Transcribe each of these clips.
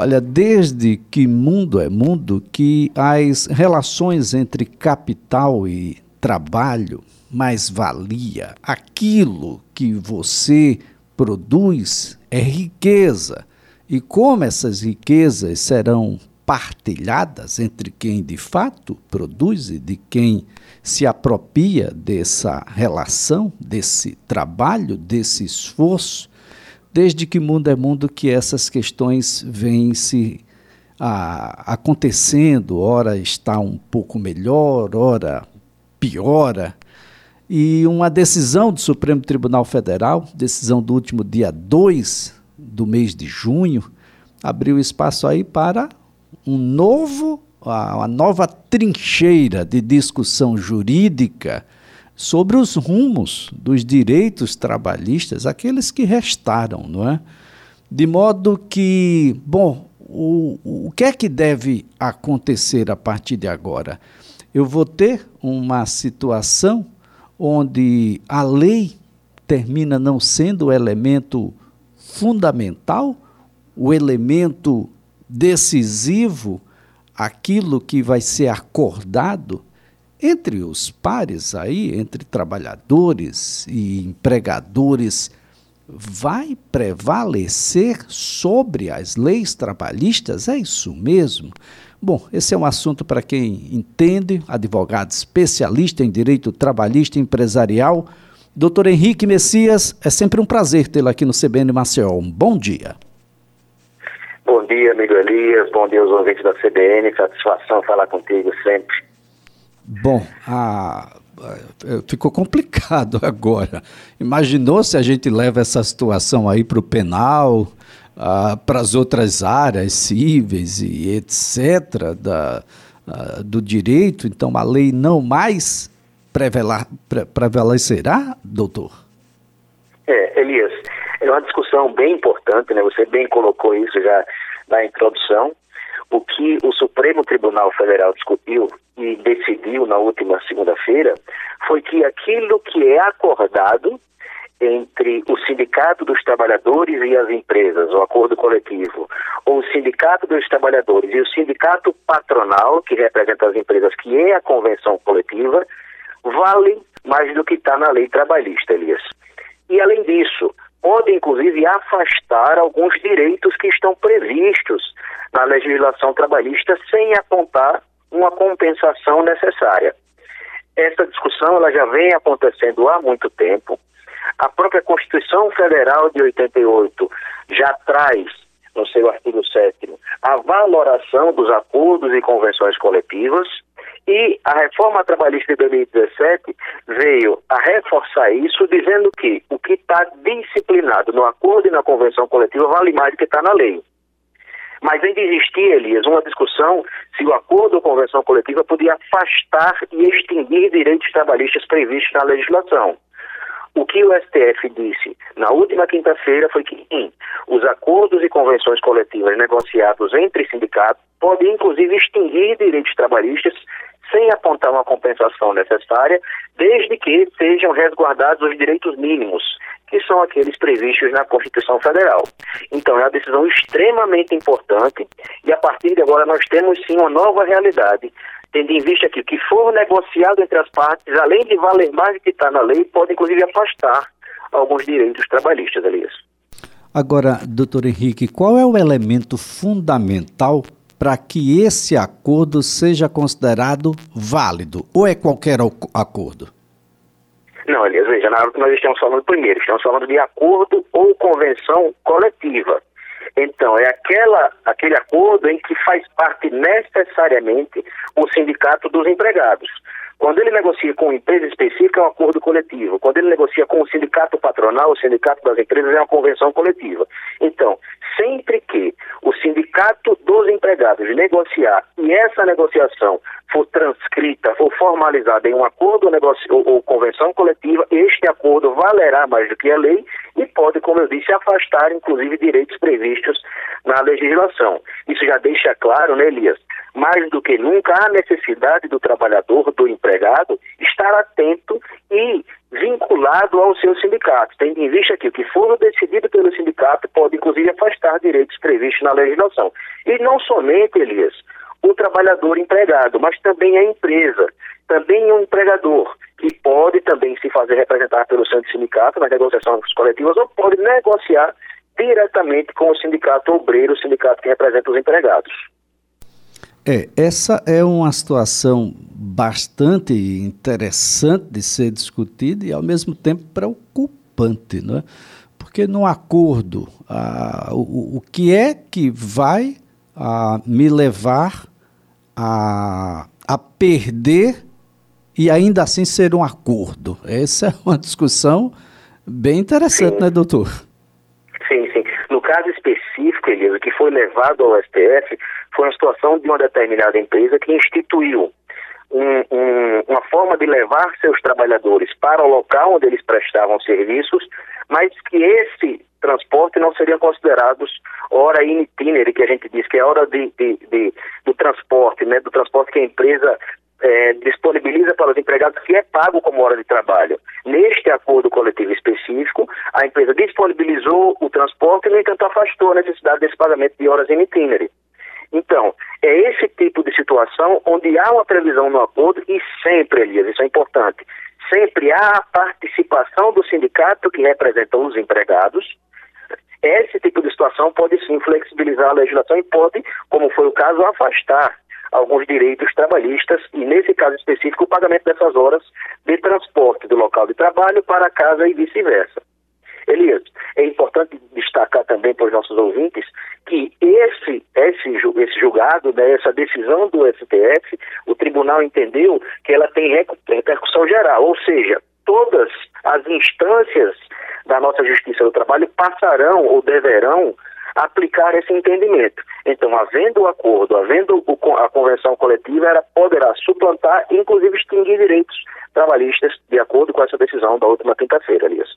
Olha, desde que mundo é mundo, que as relações entre capital e trabalho, mais-valia, aquilo que você produz é riqueza. E como essas riquezas serão partilhadas entre quem de fato produz e de quem se apropria dessa relação, desse trabalho, desse esforço, desde que mundo é mundo que essas questões vêm se a, acontecendo, ora está um pouco melhor, ora piora. E uma decisão do Supremo Tribunal Federal, decisão do último dia 2 do mês de junho, abriu espaço aí para um novo, uma nova trincheira de discussão jurídica sobre os rumos dos direitos trabalhistas, aqueles que restaram, não é? De modo que, bom, o, o que é que deve acontecer a partir de agora? Eu vou ter uma situação onde a lei termina não sendo o elemento fundamental, o elemento decisivo, aquilo que vai ser acordado entre os pares aí, entre trabalhadores e empregadores, vai prevalecer sobre as leis trabalhistas? É isso mesmo? Bom, esse é um assunto para quem entende, advogado especialista em direito trabalhista e empresarial. Doutor Henrique Messias, é sempre um prazer tê-lo aqui no CBN Maceió. Um bom dia. Bom dia, amigo Elias. Bom dia aos ouvintes da CBN. Satisfação falar contigo sempre. Bom, a, ficou complicado agora. Imaginou se a gente leva essa situação aí para o penal, para as outras áreas cíveis e etc. Da, do direito, então a lei não mais prevalecerá, doutor? É, Elias, é uma discussão bem importante, né? Você bem colocou isso já na introdução. O que o Supremo Tribunal Federal discutiu e decidiu na última segunda-feira foi que aquilo que é acordado entre o Sindicato dos Trabalhadores e as empresas, o acordo coletivo, ou o Sindicato dos Trabalhadores e o Sindicato Patronal, que representa as empresas, que é a convenção coletiva, vale mais do que está na lei trabalhista, Elias. E além disso, pode inclusive afastar alguns direitos que estão previstos na legislação trabalhista sem apontar uma compensação necessária. Essa discussão ela já vem acontecendo há muito tempo. A própria Constituição Federal de 88 já traz, no seu artigo 7 a valoração dos acordos e convenções coletivas e a reforma trabalhista de 2017 veio a reforçar isso, dizendo que o que está disciplinado no acordo e na convenção coletiva vale mais do que está na lei. Mas ainda existia, Elias, uma discussão se o acordo ou convenção coletiva podia afastar e extinguir direitos trabalhistas previstos na legislação. O que o STF disse na última quinta-feira foi que sim, os acordos e convenções coletivas negociados entre sindicatos podem inclusive extinguir direitos trabalhistas sem apontar uma compensação necessária, desde que sejam resguardados os direitos mínimos, que são aqueles previstos na Constituição Federal. Então, é uma decisão extremamente importante e a partir de agora nós temos sim uma nova realidade, tendo em vista que o que for negociado entre as partes, além de valer mais do que está na lei, pode inclusive afastar alguns direitos trabalhistas, Elias. Agora, doutor Henrique, qual é o elemento fundamental para que esse acordo seja considerado válido? Ou é qualquer acordo? Não, Elias, veja, na hora que nós estamos falando primeiro, estamos falando de acordo ou convenção coletiva. Então, é aquela, aquele acordo em que faz parte necessariamente o sindicato dos empregados. Quando ele negocia com uma empresa específica, é um acordo coletivo. Quando ele negocia com o sindicato patronal, o sindicato das empresas, é uma convenção coletiva. Então, sempre que o sindicato empregados negociar e essa negociação for transcrita, for formalizada em um acordo ou, ou convenção coletiva, este acordo valerá mais do que a lei e pode, como eu disse, afastar, inclusive, direitos previstos na legislação. Isso já deixa claro, né, Elias, mais do que nunca, a necessidade do trabalhador, do empregado, estar atento e vinculado ao seu sindicato, tendo em vista que o que for decidido pelo sindicato pode, inclusive, afastar direitos previstos na legislação. E não somente, Elias, o trabalhador empregado, mas também a empresa, também o empregador, que pode também se fazer representar pelo seu sindicato nas negociações coletivas ou pode negociar diretamente com o sindicato obreiro, o sindicato que representa os empregados. É, essa é uma situação bastante interessante de ser discutida e, ao mesmo tempo, preocupante, não é? Porque no acordo, ah, o, o que é que vai ah, me levar a, a perder e ainda assim ser um acordo? Essa é uma discussão bem interessante, sim. né, doutor? Caso específico, Elisa, que foi levado ao STF, foi uma situação de uma determinada empresa que instituiu um, um, uma forma de levar seus trabalhadores para o local onde eles prestavam serviços, mas que esse transporte não seria considerados hora in que a gente diz que é hora de, de, de, do transporte, né, do transporte que a empresa é, disponibiliza para os empregados que é pago como hora de trabalho. Neste acordo coletivo específico, a empresa disponibilizou o transporte e, no entanto, afastou a necessidade desse pagamento de horas em itinere. Então, é esse tipo de situação onde há uma previsão no acordo e sempre, Elias, isso é importante, sempre há a participação do sindicato que representa os empregados. Esse tipo de situação pode sim flexibilizar a legislação e pode, como foi o caso, afastar alguns direitos trabalhistas e, nesse caso específico, o pagamento dessas horas de transporte do local de trabalho para casa e vice-versa. Elias, é importante destacar também para os nossos ouvintes que esse, esse, esse julgado, né, essa decisão do STF, o tribunal entendeu que ela tem repercussão geral, ou seja, todas as instâncias da nossa Justiça do Trabalho passarão ou deverão aplicar esse entendimento. Então, havendo o acordo, havendo o, a convenção coletiva, ela poderá suplantar, inclusive extinguir direitos trabalhistas, de acordo com essa decisão da última quinta-feira, Elias.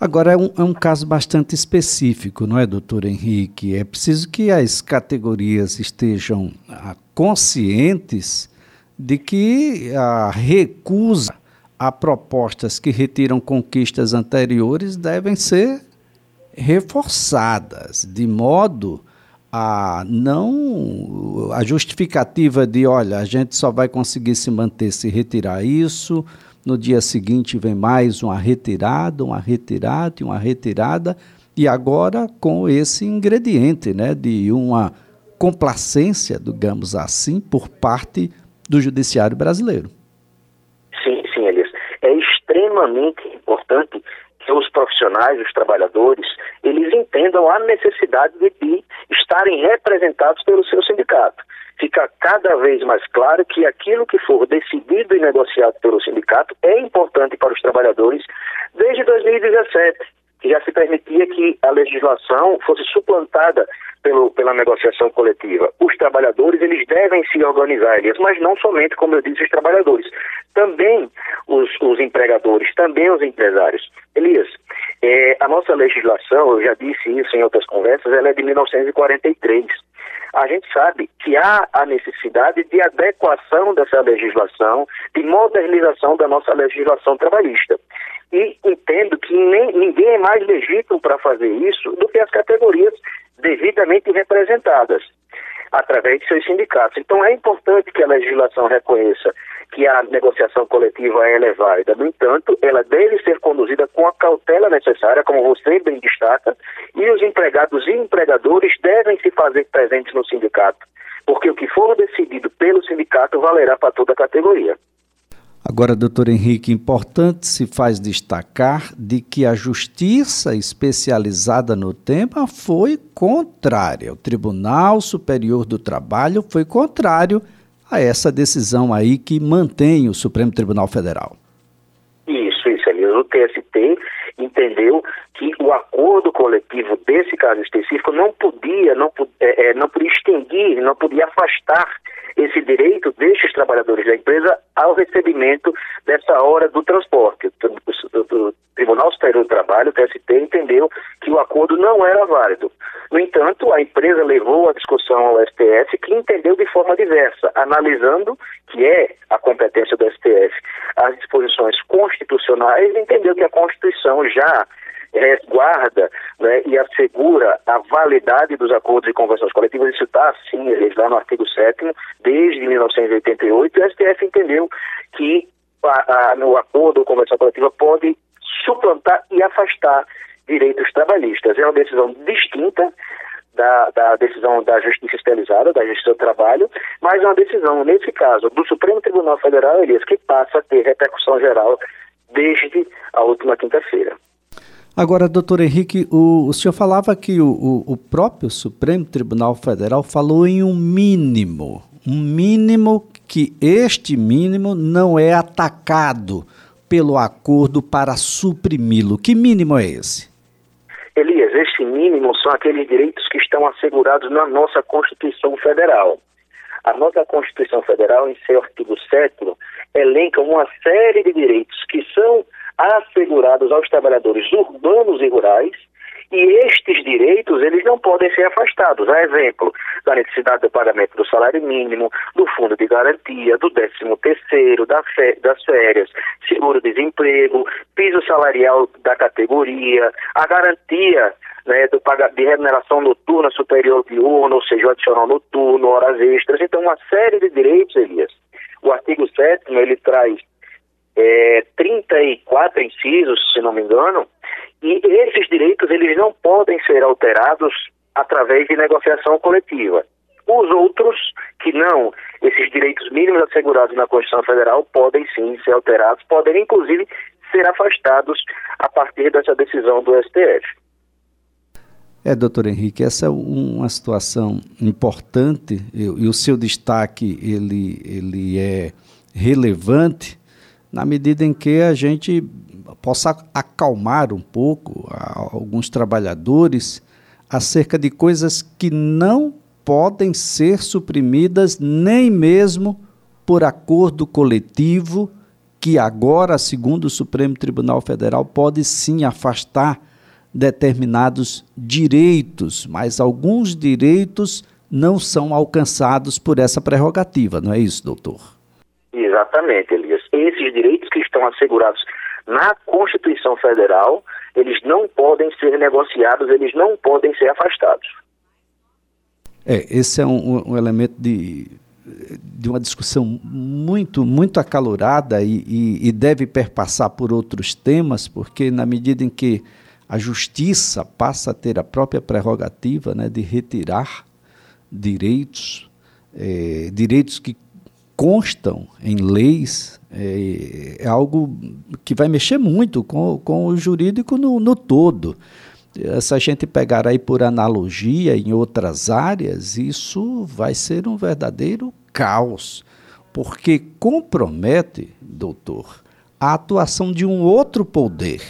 Agora, é um, é um, caso bastante específico, não é, doutor Henrique? É preciso que as categorias estejam ah, conscientes de que a recusa a propostas que retiram conquistas anteriores devem ser reforçadas, de modo a não a justificativa de, olha, a gente só vai conseguir se manter se retirar isso, no dia seguinte vem mais uma retirada, uma retirada e uma retirada, e agora com esse ingrediente né, de uma complacência, digamos assim, por parte do judiciário brasileiro. Sim, sim, Elias. É extremamente importante que os profissionais, os trabalhadores, eles entendam a necessidade de, de estarem representados pelo seu sindicato. Fica cada vez mais claro que aquilo que for decidido e negociado pelo sindicato é importante para os trabalhadores desde 2017, que já se permitia que a legislação fosse suplantada pelo, pela negociação coletiva. Os trabalhadores, eles devem se organizar, Elias, mas não somente, como eu disse, os trabalhadores, também os, os empregadores, também os empresários. Elias, a nossa legislação, eu já disse isso em outras conversas, ela é de 1943 a gente sabe que há a necessidade de adequação dessa legislação, de modernização da nossa legislação trabalhista. E entendo que nem, ninguém é mais legítimo para fazer isso do que as categorias devidamente representadas através de seus sindicatos. Então é importante que a legislação reconheça que a negociação coletiva é válida. No entanto, ela deve ser conduzida com a cautela necessária, como você bem destaca, e os empregados e empregadores devem se fazer presentes no sindicato, porque o que for decidido pelo sindicato valerá para toda a categoria. Agora, doutor Henrique, importante se faz destacar de que a justiça especializada no tema foi contrária. O Tribunal Superior do Trabalho foi contrário a essa decisão aí que mantém o Supremo Tribunal Federal. Isso, isso, Elias. O TST entendeu que o acordo coletivo desse caso específico não podia, não, é, é, não extinguir, não podia afastar esse direito destes trabalhadores da empresa ao recebimento dessa hora do transporte. O Tribunal Superior do Trabalho, o TST, entendeu que o acordo não era válido. No entanto, a empresa levou a discussão ao STF, que entendeu de forma diversa, analisando que é a competência do STF as disposições constitucionais, entendeu que a Constituição já resguarda né, e assegura a validade dos acordos e convenções coletivas. Isso está, sim, lá no artigo 7 desde 1988, e o STF entendeu que a, a, no acordo ou convenção coletiva pode suplantar e afastar direitos trabalhistas. É uma decisão distinta da, da, decisão da Justiça Especializada, da Justiça do Trabalho, mas é uma decisão, nesse caso, do Supremo Tribunal Federal, Elias, que passa a ter repercussão geral desde a última quinta-feira. Agora, doutor Henrique, o, o senhor falava que o, o, o, próprio Supremo Tribunal Federal falou em um mínimo, um mínimo que este mínimo não é atacado pelo acordo para suprimi-lo. Que mínimo é esse? Elias, esse mínimo são aqueles direitos que estão assegurados na nossa Constituição Federal. A nossa Constituição Federal, em seu artigo 7 elenca uma série de direitos que são assegurados aos trabalhadores urbanos e rurais, e estes direitos, eles não podem ser afastados. A exemplo, da necessidade do pagamento do salário mínimo, do fundo de garantia, do décimo terceiro, da das férias, seguro-desemprego, piso salarial da categoria, a garantia né, do, de remuneração noturna superior diurna, ou seja, o adicional noturno, horas extras. Então, uma série de direitos, Elias. O artigo 7 ele traz é, 34 incisos, se não me engano, e esses direitos eles não podem ser alterados através de negociação coletiva. Os outros, que não, esses direitos mínimos assegurados na Constituição Federal, podem sim ser alterados, podem inclusive ser afastados a partir dessa decisão do STF. É, doutor Henrique, essa é uma situação importante e, e o seu destaque ele, ele é relevante na medida em que a gente possa acalmar um pouco alguns trabalhadores acerca de coisas que não podem ser suprimidas nem mesmo por acordo coletivo, que agora, segundo o Supremo Tribunal Federal, pode sim afastar determinados direitos, mas alguns direitos não são alcançados por essa prerrogativa, não é isso, doutor? Exatamente, Elias. Esses direitos que estão assegurados na Constituição Federal, eles não podem ser negociados, eles não podem ser afastados. É, esse é um, um elemento de, de uma discussão muito, muito acalorada e, e, e, deve perpassar por outros temas, porque na medida em que a justiça passa a ter a própria prerrogativa né, de retirar direitos, é, direitos que constam em leis é, é, algo que vai mexer muito com, com o jurídico no, no todo. Se a gente pegar aí por analogia em outras áreas, isso vai ser um verdadeiro caos, porque compromete, doutor, a atuação de um outro poder,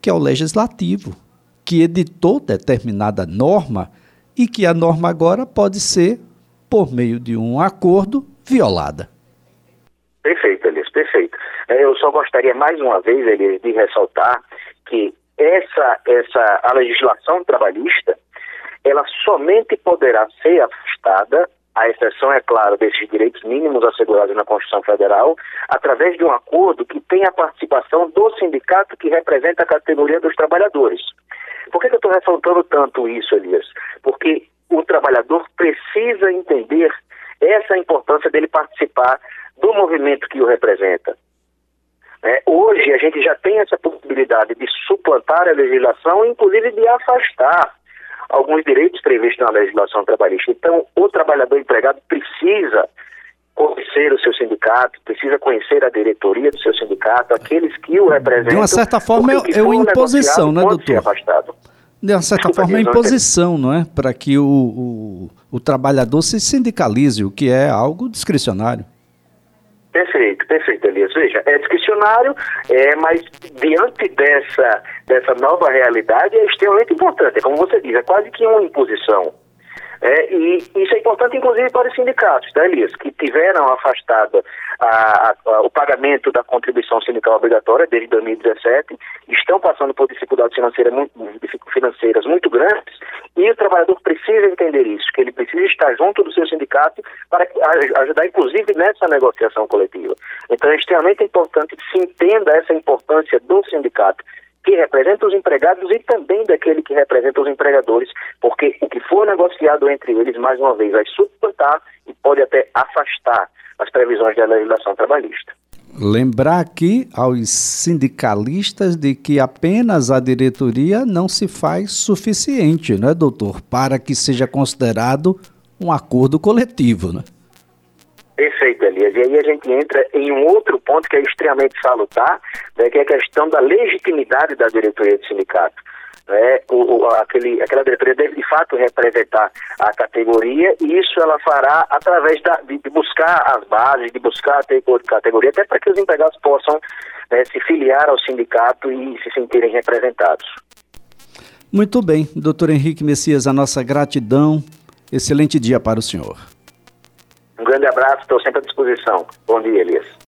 que é o legislativo, que editou determinada norma e que a norma agora pode ser, por meio de um acordo, violada. Perfeito, Elias, perfeito. É, eu só gostaria mais uma vez, Elias, de ressaltar que essa, essa, a legislação trabalhista, ela somente poderá ser afastada, a exceção, é claro, desses direitos mínimos assegurados na Constituição Federal, através de um acordo que tenha a participação do sindicato que representa a categoria dos trabalhadores. Por que, que eu estou ressaltando tanto isso, Elias? Porque o trabalhador precisa entender essa é a importância dele participar do movimento que o representa. É, hoje a gente já tem essa possibilidade de suplantar a legislação, inclusive de afastar alguns direitos previstos na legislação trabalhista. Então, o trabalhador empregado precisa conhecer o seu sindicato, precisa conhecer a diretoria do seu sindicato, aqueles que o representam. De uma certa forma, é, é uma imposição, né, doutor? De uma certa forma, é imposição, não é? Para que o, o, o, trabalhador se sindicalize, o que é algo discricionário. Perfeito, perfeito, Elias. Veja, é discricionário, é, mas diante dessa, dessa nova realidade é extremamente importante. Como você diz, é quase que uma imposição. É, e isso é importante, inclusive, para os sindicatos, tá, Elias, que tiveram afastada a, a, o pagamento da contribuição sindical obrigatória desde 2017, estão passando por dificuldades financeiras muito, financeiras muito grandes e o trabalhador precisa entender isso, que ele precisa estar junto do seu sindicato para ajudar, inclusive, nessa negociação coletiva. Então, é extremamente importante que se entenda essa importância do sindicato que representa os empregados e também daquele que representa os empregadores, porque o que for negociado entre eles, mais uma vez, vai suplantar e pode até afastar as previsões da legislação trabalhista. Lembrar aqui aos sindicalistas de que apenas a diretoria não se faz suficiente, né, doutor, para que seja considerado um acordo coletivo, né? Perfeito, Elias. E aí a gente entra em um outro ponto que é extremamente salutar, né, que é a questão da legitimidade da diretoria do sindicato. Né? O, o, aquele, aquela diretoria deve de fato representar a categoria e isso ela fará através da, de, de buscar as bases, de buscar a categoria, até para que os empregados possam né, se filiar ao sindicato e se sentirem representados. Muito bem, doutor Henrique Messias, a nossa gratidão. Excelente dia para o senhor. Um grande abraço, estou sempre à disposição. Bom dia, Elias.